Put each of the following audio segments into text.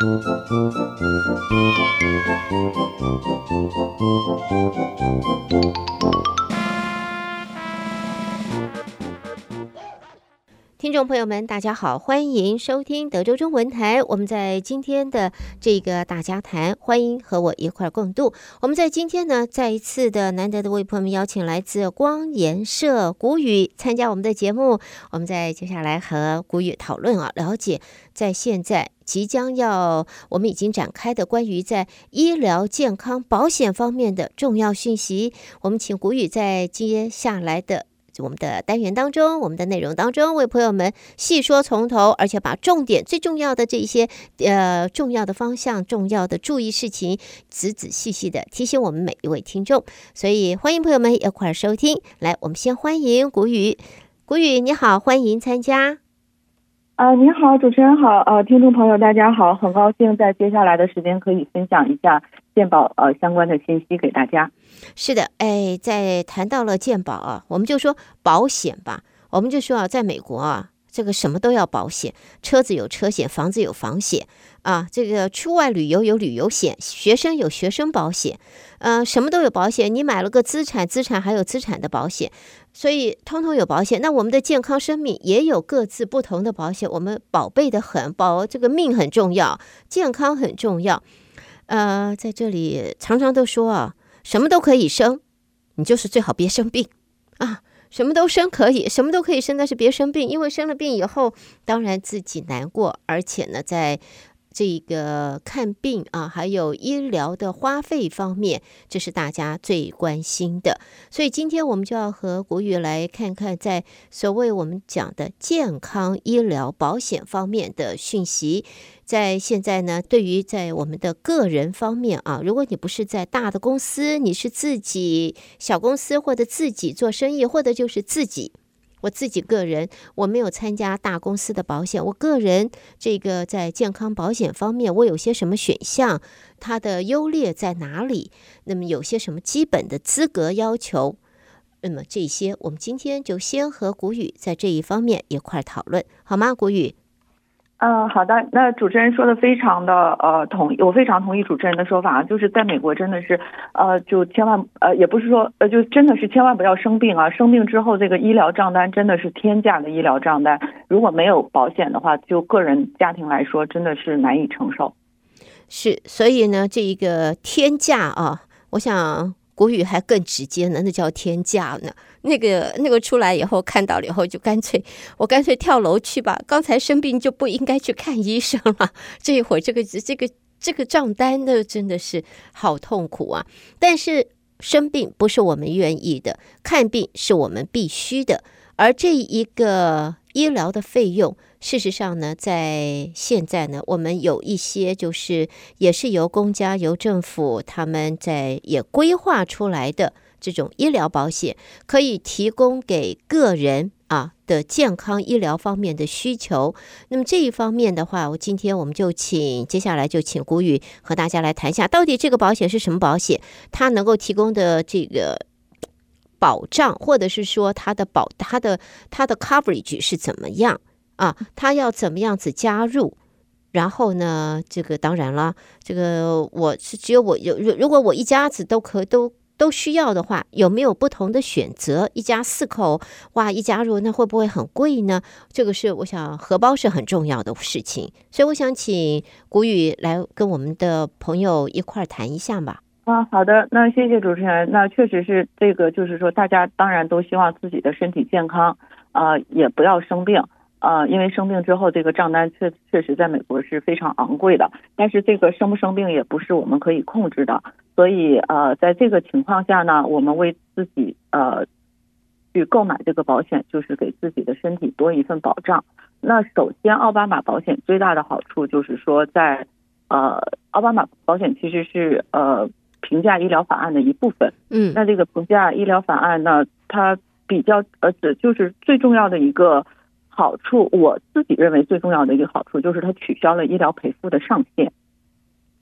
Thank you. 听众朋友们，大家好，欢迎收听德州中文台。我们在今天的这个大家谈，欢迎和我一块共度。我们在今天呢，再一次的难得的为朋友们邀请来自光研社古宇参加我们的节目。我们在接下来和古宇讨论啊，了解在现在即将要我们已经展开的关于在医疗健康保险方面的重要讯息。我们请古宇在接下来的。我们的单元当中，我们的内容当中，为朋友们细说从头，而且把重点最重要的这一些呃重要的方向、重要的注意事情，仔仔细细的提醒我们每一位听众。所以欢迎朋友们一块儿收听。来，我们先欢迎谷雨。谷雨你好，欢迎参加。呃，你好，主持人好，呃，听众朋友大家好，很高兴在接下来的时间可以分享一下健保呃相关的信息给大家。是的，哎，在谈到了健保啊，我们就说保险吧，我们就说啊，在美国啊，这个什么都要保险，车子有车险，房子有房险啊，这个出外旅游有旅游险，学生有学生保险，呃，什么都有保险。你买了个资产，资产还有资产的保险。所以，通通有保险。那我们的健康生命也有各自不同的保险。我们宝贝的很，保这个命很重要，健康很重要。呃，在这里常常都说啊，什么都可以生，你就是最好别生病啊。什么都生可以，什么都可以生，但是别生病，因为生了病以后，当然自己难过，而且呢，在。这个看病啊，还有医疗的花费方面，这是大家最关心的。所以今天我们就要和古宇来看看，在所谓我们讲的健康医疗保险方面的讯息。在现在呢，对于在我们的个人方面啊，如果你不是在大的公司，你是自己小公司，或者自己做生意，或者就是自己。我自己个人，我没有参加大公司的保险。我个人这个在健康保险方面，我有些什么选项？它的优劣在哪里？那么有些什么基本的资格要求？那么这些，我们今天就先和谷雨在这一方面一块讨论，好吗？谷雨。嗯，好的。那主持人说的非常的呃同意，我非常同意主持人的说法，就是在美国真的是呃就千万呃也不是说呃就真的是千万不要生病啊，生病之后这个医疗账单真的是天价的医疗账单，如果没有保险的话，就个人家庭来说真的是难以承受。是，所以呢，这一个天价啊，我想。古语还更直接呢，那叫天价呢。那个那个出来以后看到了以后，就干脆我干脆跳楼去吧。刚才生病就不应该去看医生了。这一会儿这个这个这个账单呢，真的是好痛苦啊。但是生病不是我们愿意的，看病是我们必须的。而这一个医疗的费用。事实上呢，在现在呢，我们有一些就是也是由公家、由政府他们在也规划出来的这种医疗保险，可以提供给个人啊的健康医疗方面的需求。那么这一方面的话，我今天我们就请接下来就请古雨和大家来谈一下，到底这个保险是什么保险，它能够提供的这个保障，或者是说它的保它的它的 coverage 是怎么样？啊，他要怎么样子加入？然后呢，这个当然了，这个我是只有我有，如如果我一家子都可都都需要的话，有没有不同的选择？一家四口哇，一加入那会不会很贵呢？这个是我想荷包是很重要的事情，所以我想请谷雨来跟我们的朋友一块儿谈一下吧。啊，好的，那谢谢主持人。那确实是这个，就是说大家当然都希望自己的身体健康，啊、也不要生病。呃，因为生病之后，这个账单确确实在美国是非常昂贵的。但是这个生不生病也不是我们可以控制的，所以呃，在这个情况下呢，我们为自己呃去购买这个保险，就是给自己的身体多一份保障。那首先，奥巴马保险最大的好处就是说，在呃，奥巴马保险其实是呃平价医疗法案的一部分。嗯，那这个平价医疗法案呢，它比较呃，就是最重要的一个好处，我自己认为最重要的一个好处就是它取消了医疗赔付的上限。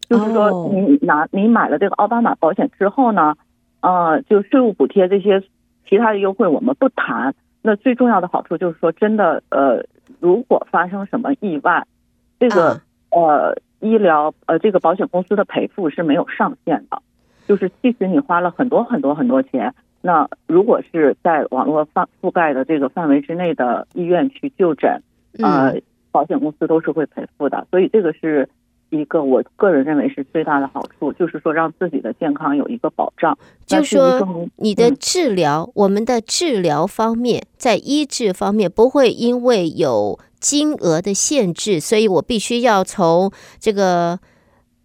就是说，你拿你买了这个奥巴马保险之后呢，呃，就税务补贴这些其他的优惠我们不谈。那最重要的好处就是说，真的呃，如果发生什么意外，这个呃医疗呃这个保险公司的赔付是没有上限的。就是即使你花了很多很多很多钱，那如果是在网络覆覆盖的这个范围之内的医院去就诊，呃，保险公司都是会赔付的。所以这个是。一个我个人认为是最大的好处，就是说让自己的健康有一个保障。就是说你的治疗，嗯、我们的治疗方面，在医治方面不会因为有金额的限制，所以我必须要从这个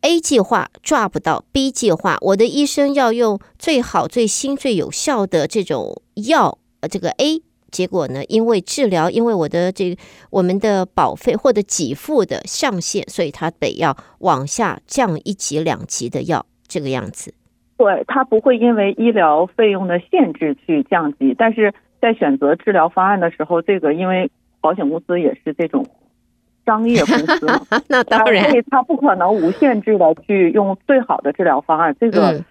A 计划抓不到 B 计划，我的医生要用最好、最新、最有效的这种药，呃，这个 A。结果呢？因为治疗，因为我的这我们的保费或者给付的上限，所以他得要往下降一级两级的药，这个样子。对，他不会因为医疗费用的限制去降级，但是在选择治疗方案的时候，这个因为保险公司也是这种商业公司，那当然，所以他不可能无限制的去用最好的治疗方案，这个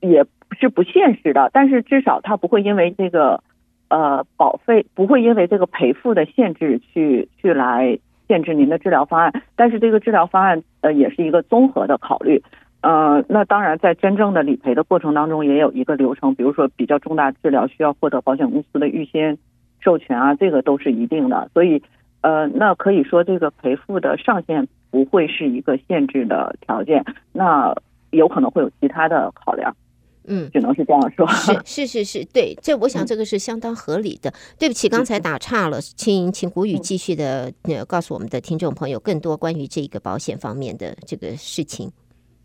也是不现实的。嗯、但是至少他不会因为这个。呃，保费不会因为这个赔付的限制去去来限制您的治疗方案，但是这个治疗方案呃也是一个综合的考虑。呃，那当然在真正的理赔的过程当中也有一个流程，比如说比较重大治疗需要获得保险公司的预先授权啊，这个都是一定的。所以呃，那可以说这个赔付的上限不会是一个限制的条件，那有可能会有其他的考量。嗯，只能是这样说。是是是是，对，这我想这个是相当合理的。嗯、对不起，刚才打岔了，请请谷雨继续的呃告诉我们的听众朋友更多关于这个保险方面的这个事情。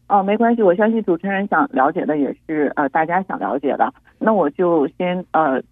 哦，没关系，我相信主持人想了解的也是呃大家想了解的。那我就先呃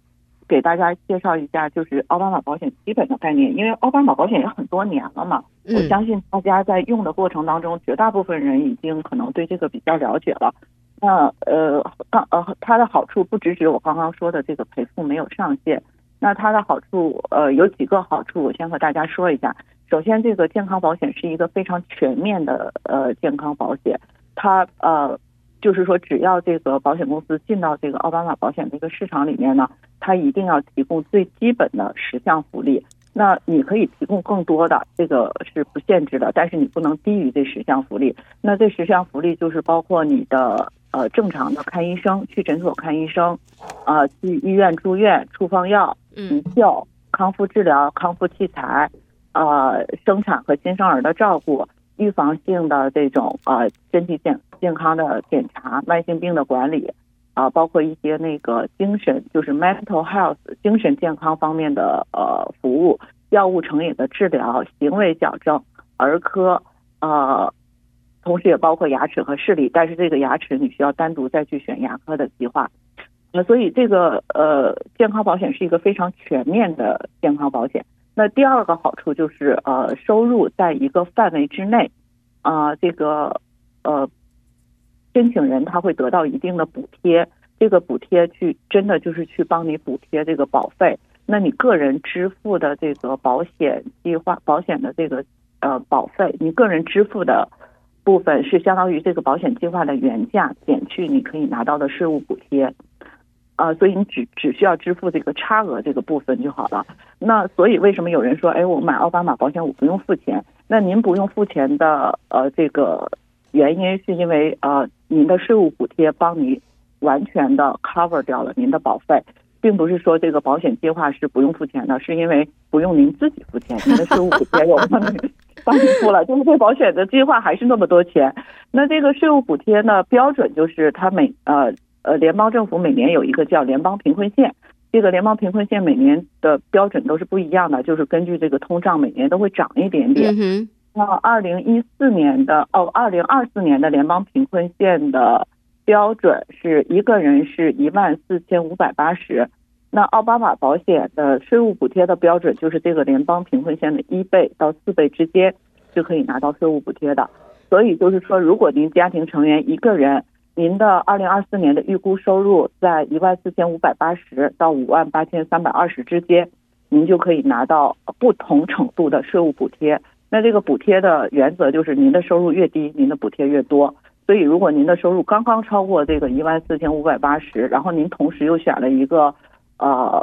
给大家介绍一下，就是奥巴马保险基本的概念，因为奥巴马保险也很多年了嘛，嗯、我相信大家在用的过程当中，绝大部分人已经可能对这个比较了解了。那呃，刚呃，它的好处不只指我刚刚说的这个赔付没有上限。那它的好处呃有几个好处，我先和大家说一下。首先，这个健康保险是一个非常全面的呃健康保险。它呃就是说，只要这个保险公司进到这个奥巴马保险这个市场里面呢，它一定要提供最基本的十项福利。那你可以提供更多的，这个是不限制的，但是你不能低于这十项福利。那这十项福利就是包括你的。呃，正常的看医生，去诊所看医生，啊、呃，去医院住院，处方药、急救、康复治疗、康复器材，呃，生产和新生儿的照顾，预防性的这种呃身体健健康的检查，慢性病的管理，啊、包括一些那个精神，就是 mental health 精神健康方面的呃服务，药物成瘾的治疗，行为矫正，儿科，呃。同时也包括牙齿和视力，但是这个牙齿你需要单独再去选牙科的计划。那所以这个呃健康保险是一个非常全面的健康保险。那第二个好处就是呃收入在一个范围之内，啊、这个呃申请人他会得到一定的补贴，这个补贴去真的就是去帮你补贴这个保费。那你个人支付的这个保险计划保险的这个呃保费，你个人支付的。部分是相当于这个保险计划的原价减去你可以拿到的税务补贴，啊，所以你只只需要支付这个差额这个部分就好了。那所以为什么有人说，哎，我买奥巴马保险我不用付钱？那您不用付钱的呃这个原因是因为呃您的税务补贴帮你完全的 cover 掉了您的保费，并不是说这个保险计划是不用付钱的，是因为不用您自己付钱，您的税务补贴 有帮你。帮你付了，就是这保险的计划还是那么多钱。那这个税务补贴呢，标准就是它每呃呃联邦政府每年有一个叫联邦贫困线，这个联邦贫困线每年的标准都是不一样的，就是根据这个通胀每年都会涨一点点。那二零一四年的哦，二零二四年的联邦贫困线的标准是一个人是一万四千五百八十。那奥巴马保险的税务补贴的标准就是这个联邦贫困线的一倍到四倍之间就可以拿到税务补贴的。所以就是说，如果您家庭成员一个人，您的二零二四年的预估收入在一万四千五百八十到五万八千三百二十之间，您就可以拿到不同程度的税务补贴。那这个补贴的原则就是，您的收入越低，您的补贴越多。所以，如果您的收入刚刚超过这个一万四千五百八十，然后您同时又选了一个呃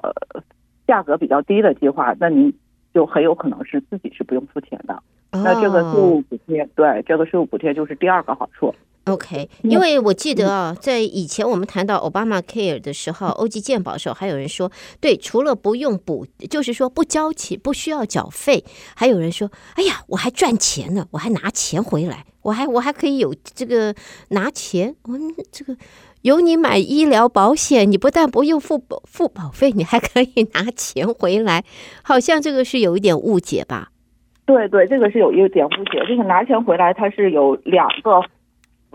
价格比较低的计划，那您就很有可能是自己是不用付钱的。那这个税务补贴，对，这个税务补贴就是第二个好处。OK，因为我记得啊，在以前我们谈到 Obama Care 的时候，欧际健保的时候，还有人说，对，除了不用补，就是说不交钱，不需要缴费，还有人说，哎呀，我还赚钱呢，我还拿钱回来，我还我还可以有这个拿钱，我们这个有你买医疗保险，你不但不用付保付保费，你还可以拿钱回来，好像这个是有一点误解吧？对对，这个是有一点误解，就是拿钱回来，它是有两个。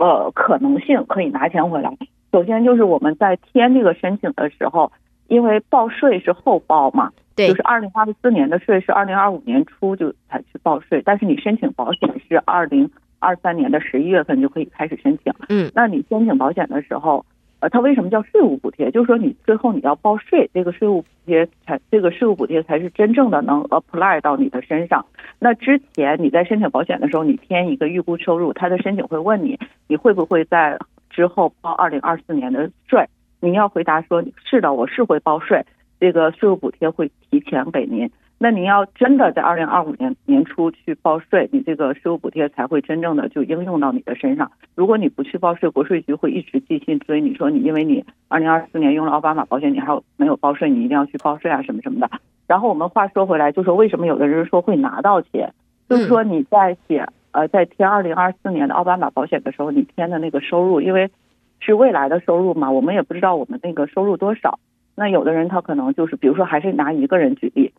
呃，可能性可以拿钱回来。首先就是我们在填这个申请的时候，因为报税是后报嘛，对，就是二零二四年的税是二零二五年初就才去报税，但是你申请保险是二零二三年的十一月份就可以开始申请。嗯，那你申请保险的时候。呃，它为什么叫税务补贴？就是说你最后你要报税，这个税务补贴才这个税务补贴才是真正的能 apply 到你的身上。那之前你在申请保险的时候，你填一个预估收入，他的申请会问你，你会不会在之后报二零二四年的税？你要回答说是的，我是会报税，这个税务补贴会提前给您。那您要真的在二零二五年年初去报税，你这个税务补贴才会真正的就应用到你的身上。如果你不去报税，国税局会一直寄信追你说你因为你二零二四年用了奥巴马保险，你还有没有报税？你一定要去报税啊什么什么的。然后我们话说回来，就说为什么有的人说会拿到钱，就是说你在写呃在填二零二四年的奥巴马保险的时候，你填的那个收入，因为是未来的收入嘛，我们也不知道我们那个收入多少。那有的人他可能就是比如说还是拿一个人举例。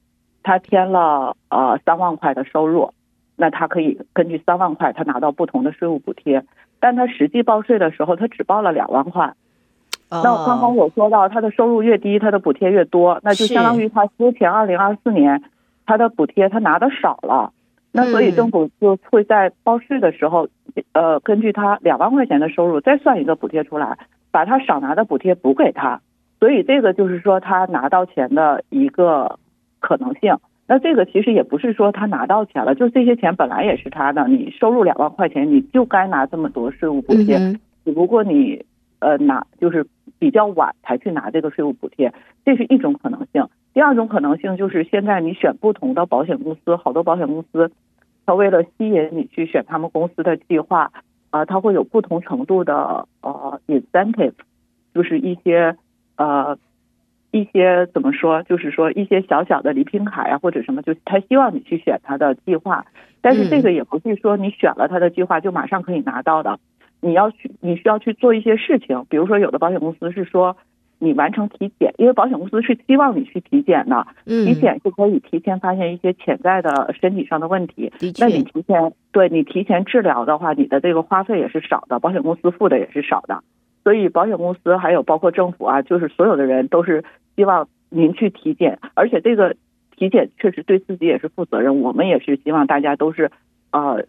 他添了呃三万块的收入，那他可以根据三万块，他拿到不同的税务补贴。但他实际报税的时候，他只报了两万块。那刚刚我说到，他的收入越低，他的补贴越多，那就相当于他之前二零二四年他的补贴他拿的少了。那所以政府就会在报税的时候，呃，根据他两万块钱的收入再算一个补贴出来，把他少拿的补贴补给他。所以这个就是说他拿到钱的一个。可能性，那这个其实也不是说他拿到钱了，就这些钱本来也是他的。你收入两万块钱，你就该拿这么多税务补贴。只不过你呃拿就是比较晚才去拿这个税务补贴，这是一种可能性。第二种可能性就是现在你选不同的保险公司，好多保险公司，他为了吸引你去选他们公司的计划，啊，他会有不同程度的呃 incentive，就是一些呃。一些怎么说，就是说一些小小的礼品卡呀，或者什么，就他希望你去选他的计划，但是这个也不是说你选了他的计划就马上可以拿到的，你要去，你需要去做一些事情，比如说有的保险公司是说你完成体检，因为保险公司是希望你去体检的，体检是可以提前发现一些潜在的身体上的问题，那你提前对你提前治疗的话，你的这个花费也是少的，保险公司付的也是少的。所以，保险公司还有包括政府啊，就是所有的人都是希望您去体检，而且这个体检确实对自己也是负责任。我们也是希望大家都是，呃，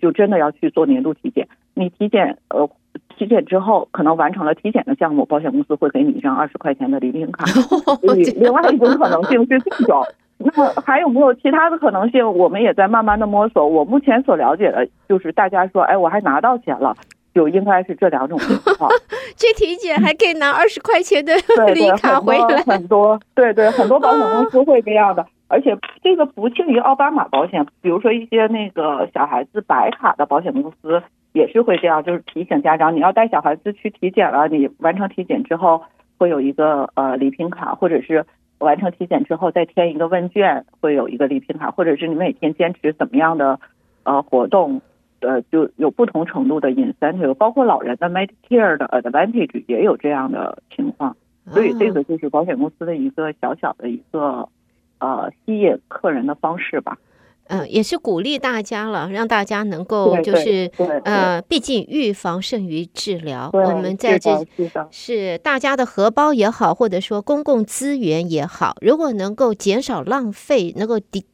就真的要去做年度体检。你体检，呃，体检之后可能完成了体检的项目，保险公司会给你一张二十块钱的礼品卡。另外一种可能性是这种。那么还有没有其他的可能性？我们也在慢慢的摸索。我目前所了解的就是，大家说，哎，我还拿到钱了。就应该是这两种情况，去体检还可以拿二十块钱的礼卡回来，很多，对对，很多保险公司会这样的，而且这个不限于奥巴马保险，比如说一些那个小孩子白卡的保险公司也是会这样，就是提醒家长，你要带小孩子去体检了，你完成体检之后会有一个呃礼品卡，或者是完成体检之后再填一个问卷会有一个礼品卡，或者是你每天坚持怎么样的呃活动。呃，就有不同程度的 incentive，包括老人的 Medicare 的 Advantage 也有这样的情况，所以这个就是保险公司的一个小小的一个呃吸引客人的方式吧。嗯、呃，也是鼓励大家了，让大家能够就是呃，毕竟预防胜于治疗。我们在这是大家的荷包也好，或者说公共资源也好，如果能够减少浪费，能够抵。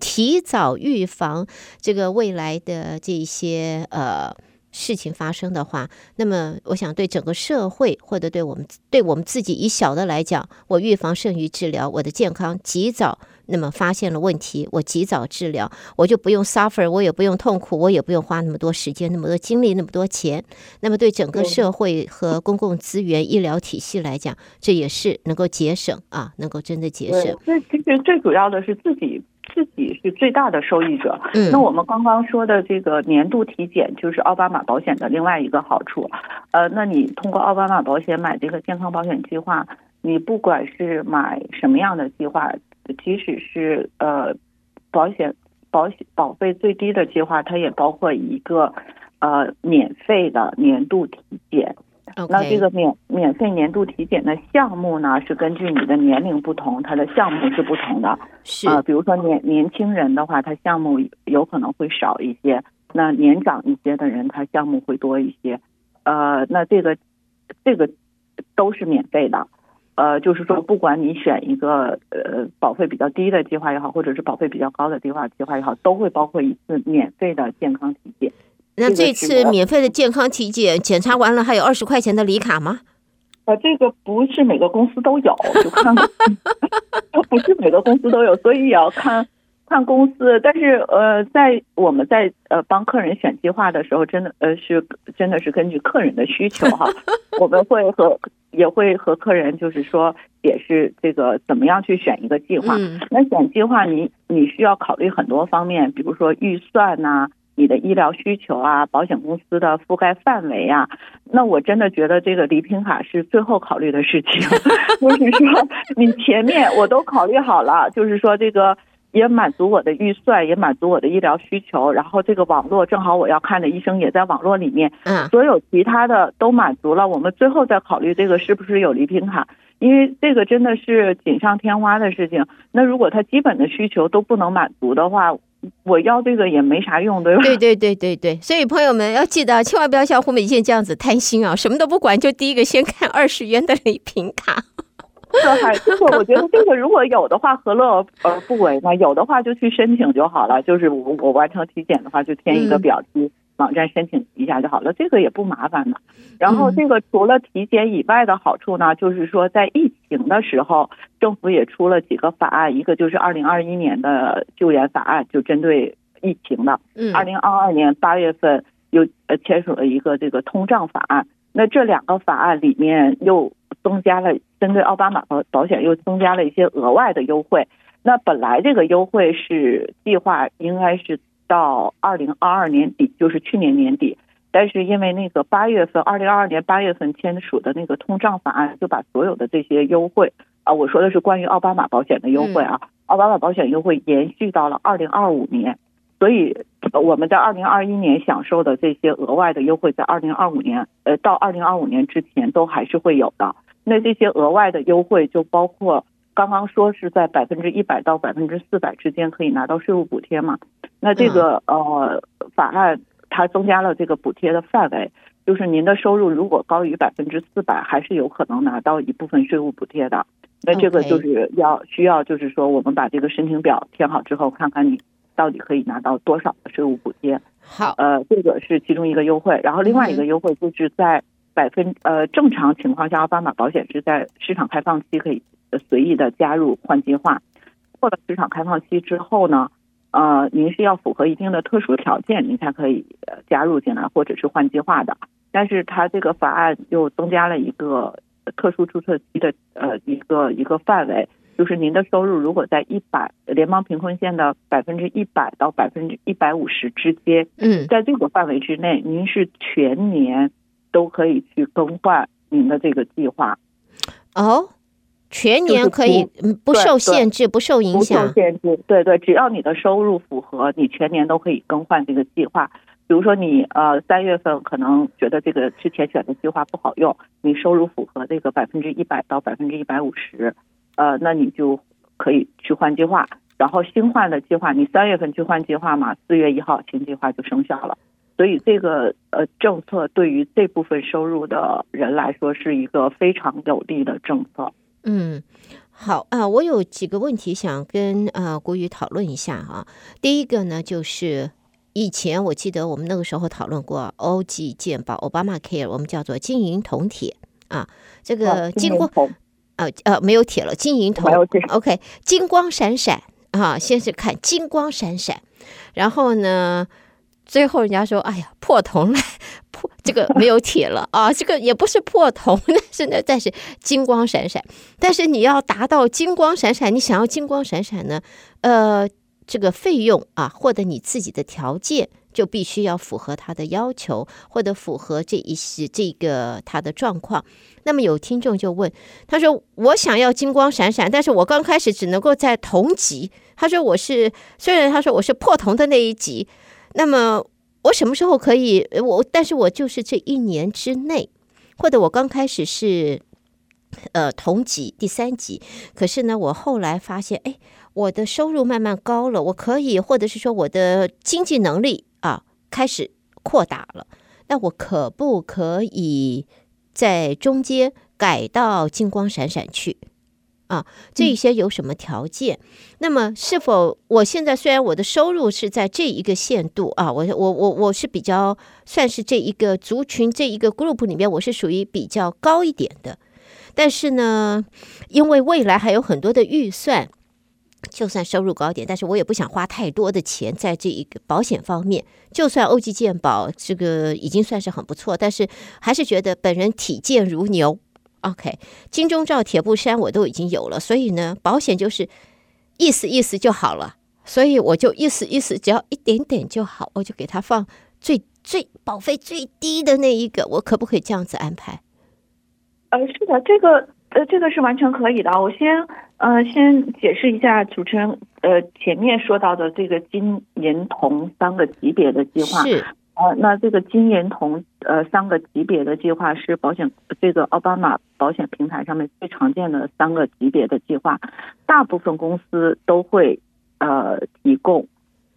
提早预防这个未来的这些呃。事情发生的话，那么我想对整个社会或者对我们对我们自己以小的来讲，我预防胜于治疗，我的健康及早那么发现了问题，我及早治疗，我就不用 suffer，我也不用痛苦，我也不用花那么多时间、那么多精力、那么多钱。那么对整个社会和公共资源、医疗体系来讲，这也是能够节省啊，能够真的节省。那其实最主要的是自己。自己是最大的受益者。嗯，那我们刚刚说的这个年度体检，就是奥巴马保险的另外一个好处。呃，那你通过奥巴马保险买这个健康保险计划，你不管是买什么样的计划，即使是呃保险保险保费最低的计划，它也包括一个呃免费的年度体检。那这个免免费年度体检的项目呢，是根据你的年龄不同，它的项目是不同的。是啊、呃，比如说年年轻人的话，它项目有可能会少一些；那年长一些的人，他项目会多一些。呃，那这个这个都是免费的。呃，就是说，不管你选一个呃保费比较低的计划也好，或者是保费比较高的计划计划也好，都会包括一次免费的健康体检。那这次免费的健康体检检查完了，还有二十块钱的礼卡吗？呃，这个不是每个公司都有，就看 不是每个公司都有，所以也要看看公司。但是呃，在我们在呃帮客人选计划的时候，真的呃是真的是根据客人的需求哈，我们会和也会和客人就是说解释这个怎么样去选一个计划。嗯、那选计划你你需要考虑很多方面，比如说预算呐、啊。你的医疗需求啊，保险公司的覆盖范围啊，那我真的觉得这个礼品卡是最后考虑的事情。就是说，你前面我都考虑好了，就是说这个也满足我的预算，也满足我的医疗需求，然后这个网络正好我要看的医生也在网络里面，嗯，所有其他的都满足了，我们最后再考虑这个是不是有礼品卡，因为这个真的是锦上添花的事情。那如果他基本的需求都不能满足的话，我要这个也没啥用，对吧？对对对对对，所以朋友们要记得，千万不要像胡美健这样子贪心啊，什么都不管，就第一个先看二十元的礼品卡。这还这个，我觉得这个如果有的话，何乐而不为呢？有的话就去申请就好了，就是我我完成体检的话，就填一个表网站申请一下就好了，这个也不麻烦的。然后这个除了体检以外的好处呢，就是说在疫情的时候，政府也出了几个法案，一个就是二零二一年的救援法案，就针对疫情的。嗯。二零二二年八月份又呃签署了一个这个通胀法案。那这两个法案里面又增加了针对奥巴马保保险又增加了一些额外的优惠。那本来这个优惠是计划应该是。到二零二二年底，就是去年年底，但是因为那个八月份，二零二二年八月份签署的那个通胀法案，就把所有的这些优惠啊，我说的是关于奥巴马保险的优惠啊，奥巴马保险优惠延续到了二零二五年，所以我们在二零二一年享受的这些额外的优惠，在二零二五年，呃，到二零二五年之前都还是会有的。那这些额外的优惠就包括。刚刚说是在百分之一百到百分之四百之间可以拿到税务补贴嘛？那这个呃法案它增加了这个补贴的范围，就是您的收入如果高于百分之四百，还是有可能拿到一部分税务补贴的。那这个就是要需要就是说我们把这个申请表填好之后，看看你到底可以拿到多少的税务补贴。好，呃，这个是其中一个优惠，然后另外一个优惠就是在百分呃正常情况下，奥巴马保险是在市场开放期可以。随意的加入换计划，过了市场开放期之后呢，呃，您是要符合一定的特殊条件，您才可以加入进来或者是换计划的。但是它这个法案又增加了一个特殊注册期的呃一个一个范围，就是您的收入如果在一百联邦贫困线的百分之一百到百分之一百五十之间，嗯，在这个范围之内，您是全年都可以去更换您的这个计划。哦。全年可以不受限制，不受影响。不受限制，对对，只要你的收入符合，你全年都可以更换这个计划。比如说你呃三月份可能觉得这个之前选的计划不好用，你收入符合这个百分之一百到百分之一百五十，呃，那你就可以去换计划。然后新换的计划，你三月份去换计划嘛，四月一号新计划就生效了。所以这个呃政策对于这部分收入的人来说是一个非常有利的政策。嗯，好啊，我有几个问题想跟呃国语讨论一下哈。第一个呢，就是以前我记得我们那个时候讨论过欧记健保 Obama Care，我们叫做金银铜铁啊，这个金光啊呃没有铁了，金银铜，OK，金光闪闪啊，先是看金光闪闪，然后呢。最后人家说：“哎呀，破铜了，破这个没有铁了 啊，这个也不是破铜，但是呢，但是金光闪闪。但是你要达到金光闪闪，你想要金光闪闪呢？呃，这个费用啊，或者你自己的条件就必须要符合他的要求，或者符合这一些这个他的状况。那么有听众就问，他说：我想要金光闪闪，但是我刚开始只能够在铜级。他说我是虽然他说我是破铜的那一级。”那么我什么时候可以？我但是我就是这一年之内，或者我刚开始是呃同级第三级，可是呢，我后来发现，哎，我的收入慢慢高了，我可以，或者是说我的经济能力啊开始扩大了，那我可不可以在中间改到金光闪闪去？啊，这一些有什么条件？嗯、那么是否我现在虽然我的收入是在这一个限度啊，我我我我是比较算是这一个族群这一个 group 里面，我是属于比较高一点的。但是呢，因为未来还有很多的预算，就算收入高点，但是我也不想花太多的钱在这一个保险方面。就算欧记健保这个已经算是很不错，但是还是觉得本人体健如牛。OK，金钟罩铁布衫我都已经有了，所以呢，保险就是意思意思就好了，所以我就意思意思，只要一点点就好，我就给他放最最保费最低的那一个，我可不可以这样子安排？呃，是的，这个呃，这个是完全可以的。我先呃先解释一下主持人呃前面说到的这个金银铜三个级别的计划是。呃，那这个金银铜呃三个级别的计划是保险这个奥巴马保险平台上面最常见的三个级别的计划，大部分公司都会呃提供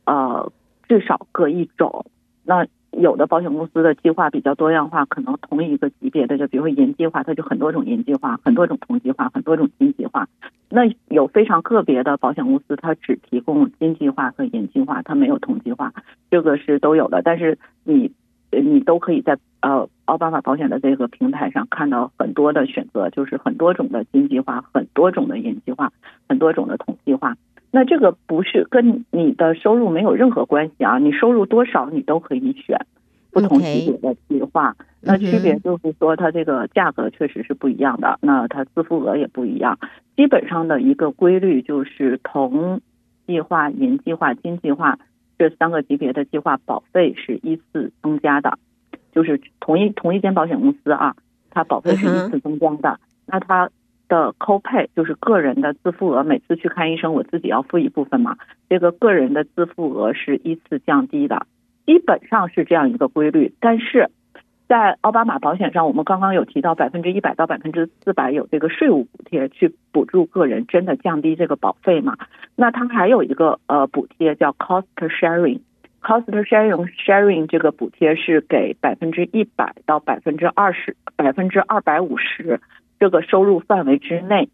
呃至少各一种。那有的保险公司的计划比较多样化，可能同一个级别的，就比如说银计划，它就很多种银计划，很多种铜计划，很多种金计划。那有非常个别的保险公司，它只提供金计划和银计划，它没有铜计划，这个是都有的。但是你你都可以在呃奥巴马保险的这个平台上看到很多的选择，就是很多种的金计划，很多种的银计划，很多种的铜计划。那这个不是跟你的收入没有任何关系啊，你收入多少你都可以选。不同级别的计划，那区别就是说，它这个价格确实是不一样的，那它自付额也不一样。基本上的一个规律就是，同计划、银计划、金计划这三个级别的计划保费是依次增加的，就是同一同一间保险公司啊，它保费是依次增加的。那它的 copay 就是个人的自付额，每次去看医生我自己要付一部分嘛，这个个人的自付额是依次降低的。基本上是这样一个规律，但是在奥巴马保险上，我们刚刚有提到百分之一百到百分之四百有这个税务补贴去补助个人，真的降低这个保费嘛？那它还有一个呃补贴叫 cost sharing，cost sharing sharing 这个补贴是给百分之一百到百分之二十百分之二百五十这个收入范围之内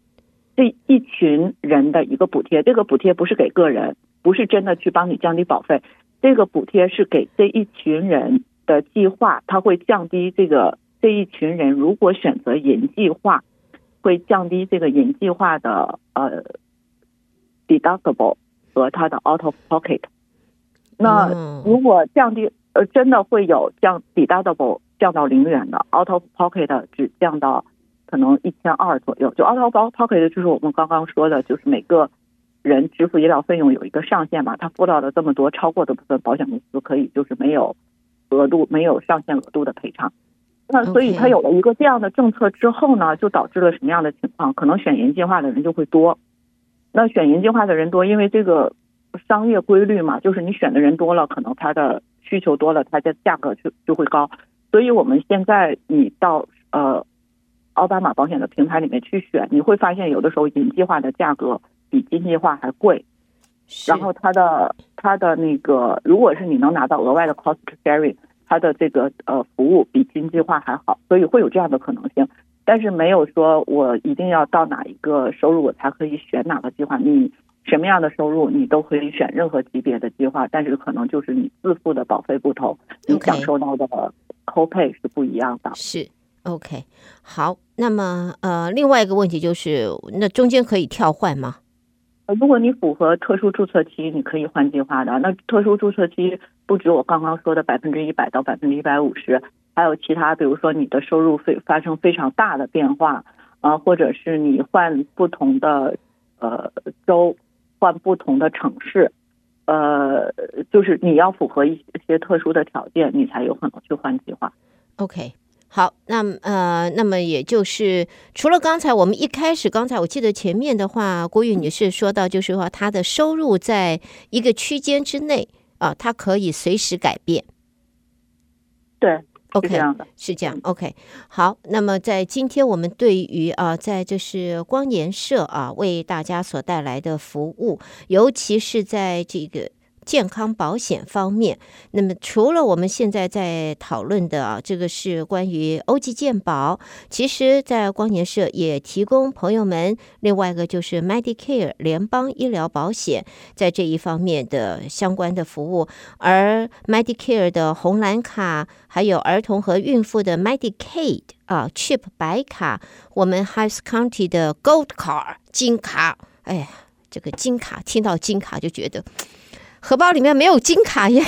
这一群人的一个补贴，这个补贴不是给个人，不是真的去帮你降低保费。这个补贴是给这一群人的计划，它会降低这个这一群人如果选择银计划，会降低这个银计划的呃 deductible 和它的 out of pocket。那如果降低呃真的会有降 deductible 降到零元的 out of pocket 只降到可能一千二左右，就 out of pocket 就是我们刚刚说的，就是每个。人支付医疗费用有一个上限嘛？他付到了这么多，超过的部分保险公司可以就是没有额度、没有上限额度的赔偿。那所以他有了一个这样的政策之后呢，就导致了什么样的情况？可能选银计划的人就会多。那选银计划的人多，因为这个商业规律嘛，就是你选的人多了，可能它的需求多了，它的价格就就会高。所以我们现在你到呃奥巴马保险的平台里面去选，你会发现有的时候银计划的价格。比金计划还贵，然后它的它的那个，如果是你能拿到额外的 cost sharing，它的这个呃服务比金计划还好，所以会有这样的可能性。但是没有说我一定要到哪一个收入我才可以选哪个计划。你什么样的收入你都可以选任何级别的计划，但是可能就是你自付的保费不同，你享受到的 copay 是不一样的。是 OK，好，那么呃，另外一个问题就是，那中间可以跳换吗？如果你符合特殊注册期，你可以换计划的。那特殊注册期不止我刚刚说的百分之一百到百分之一百五十，还有其他，比如说你的收入非发生非常大的变化，啊、呃，或者是你换不同的呃州，换不同的城市，呃，就是你要符合一些特殊的条件，你才有可能去换计划。OK。好，那呃，那么也就是除了刚才我们一开始，刚才我记得前面的话，郭玉女士说到，就是说她的收入在一个区间之内啊，她可以随时改变。对，OK，是这样的，是这样，OK。好，那么在今天我们对于啊，在就是光年社啊为大家所带来的服务，尤其是在这个。健康保险方面，那么除了我们现在在讨论的啊，这个是关于欧记健保，其实，在光年社也提供朋友们另外一个就是 Medicare 联邦医疗保险在这一方面的相关的服务，而 Medicare 的红蓝卡，还有儿童和孕妇的 Medicaid 啊，CHIP 白卡，我们 Harris County 的 Gold car 金卡，哎呀，这个金卡听到金卡就觉得。荷包里面没有金卡耶，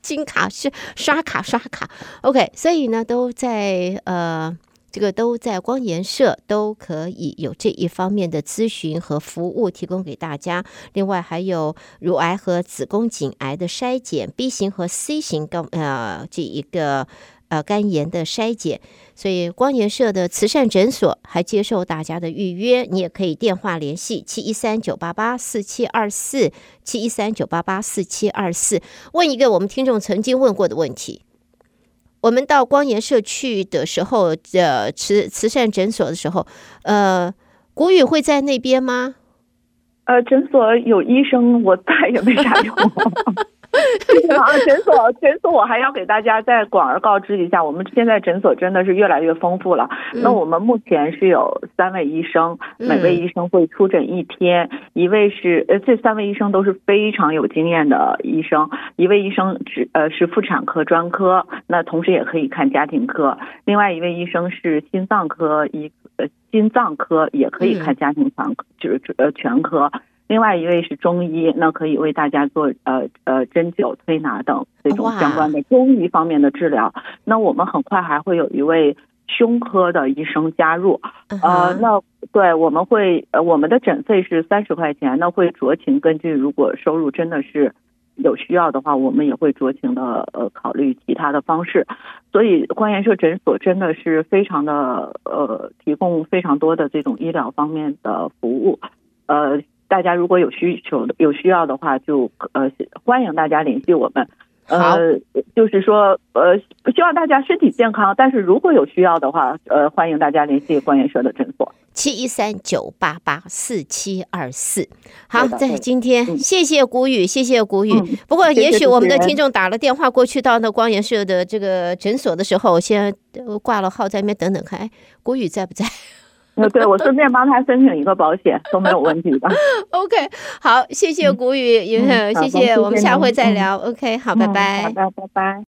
金卡是刷卡刷卡，OK，所以呢，都在呃，这个都在光研社都可以有这一方面的咨询和服务提供给大家。另外还有乳癌和子宫颈癌的筛检，B 型和 C 型高呃这一个。呃，肝炎的筛检，所以光研社的慈善诊所还接受大家的预约，你也可以电话联系七一三九八八四七二四七一三九八八四七二四。问一个我们听众曾经问过的问题：我们到光研社去的时候，呃，慈慈善诊所的时候，呃，国瑜会在那边吗？呃，诊所有医生，我再也没啥用。啊，诊所诊所，我还要给大家再广而告知一下，我们现在诊所真的是越来越丰富了。那我们目前是有三位医生，每位医生会出诊一天。一位是呃，这三位医生都是非常有经验的医生。一位医生只呃是妇产科专科，那同时也可以看家庭科。另外一位医生是心脏科医呃心脏科，也可以看家庭全科，就是呃全科。另外一位是中医，那可以为大家做呃呃针灸、推拿等这种相关的中医方面的治疗。那我们很快还会有一位胸科的医生加入，呃，那对我们会呃我们的诊费是三十块钱，那会酌情根据如果收入真的是有需要的话，我们也会酌情的呃考虑其他的方式。所以关研社诊所真的是非常的呃提供非常多的这种医疗方面的服务，呃。大家如果有需求、有需要的话，就呃欢迎大家联系我们。呃，就是说呃，希望大家身体健康。但是如果有需要的话，呃，欢迎大家联系光元社的诊所，七一三九八八四七二四。好，在今天谢谢谷雨，谢谢谷雨。不过也许我们的听众打了电话过去到那光元社的这个诊所的时候，先挂了号在那边等等看，哎，谷雨在不在？呃，对，我顺便帮他申请一个保险都没有问题的。OK，好，谢谢国瑜，也、嗯、谢谢，谢谢我们下回再聊。OK，好，拜拜。好的，拜拜。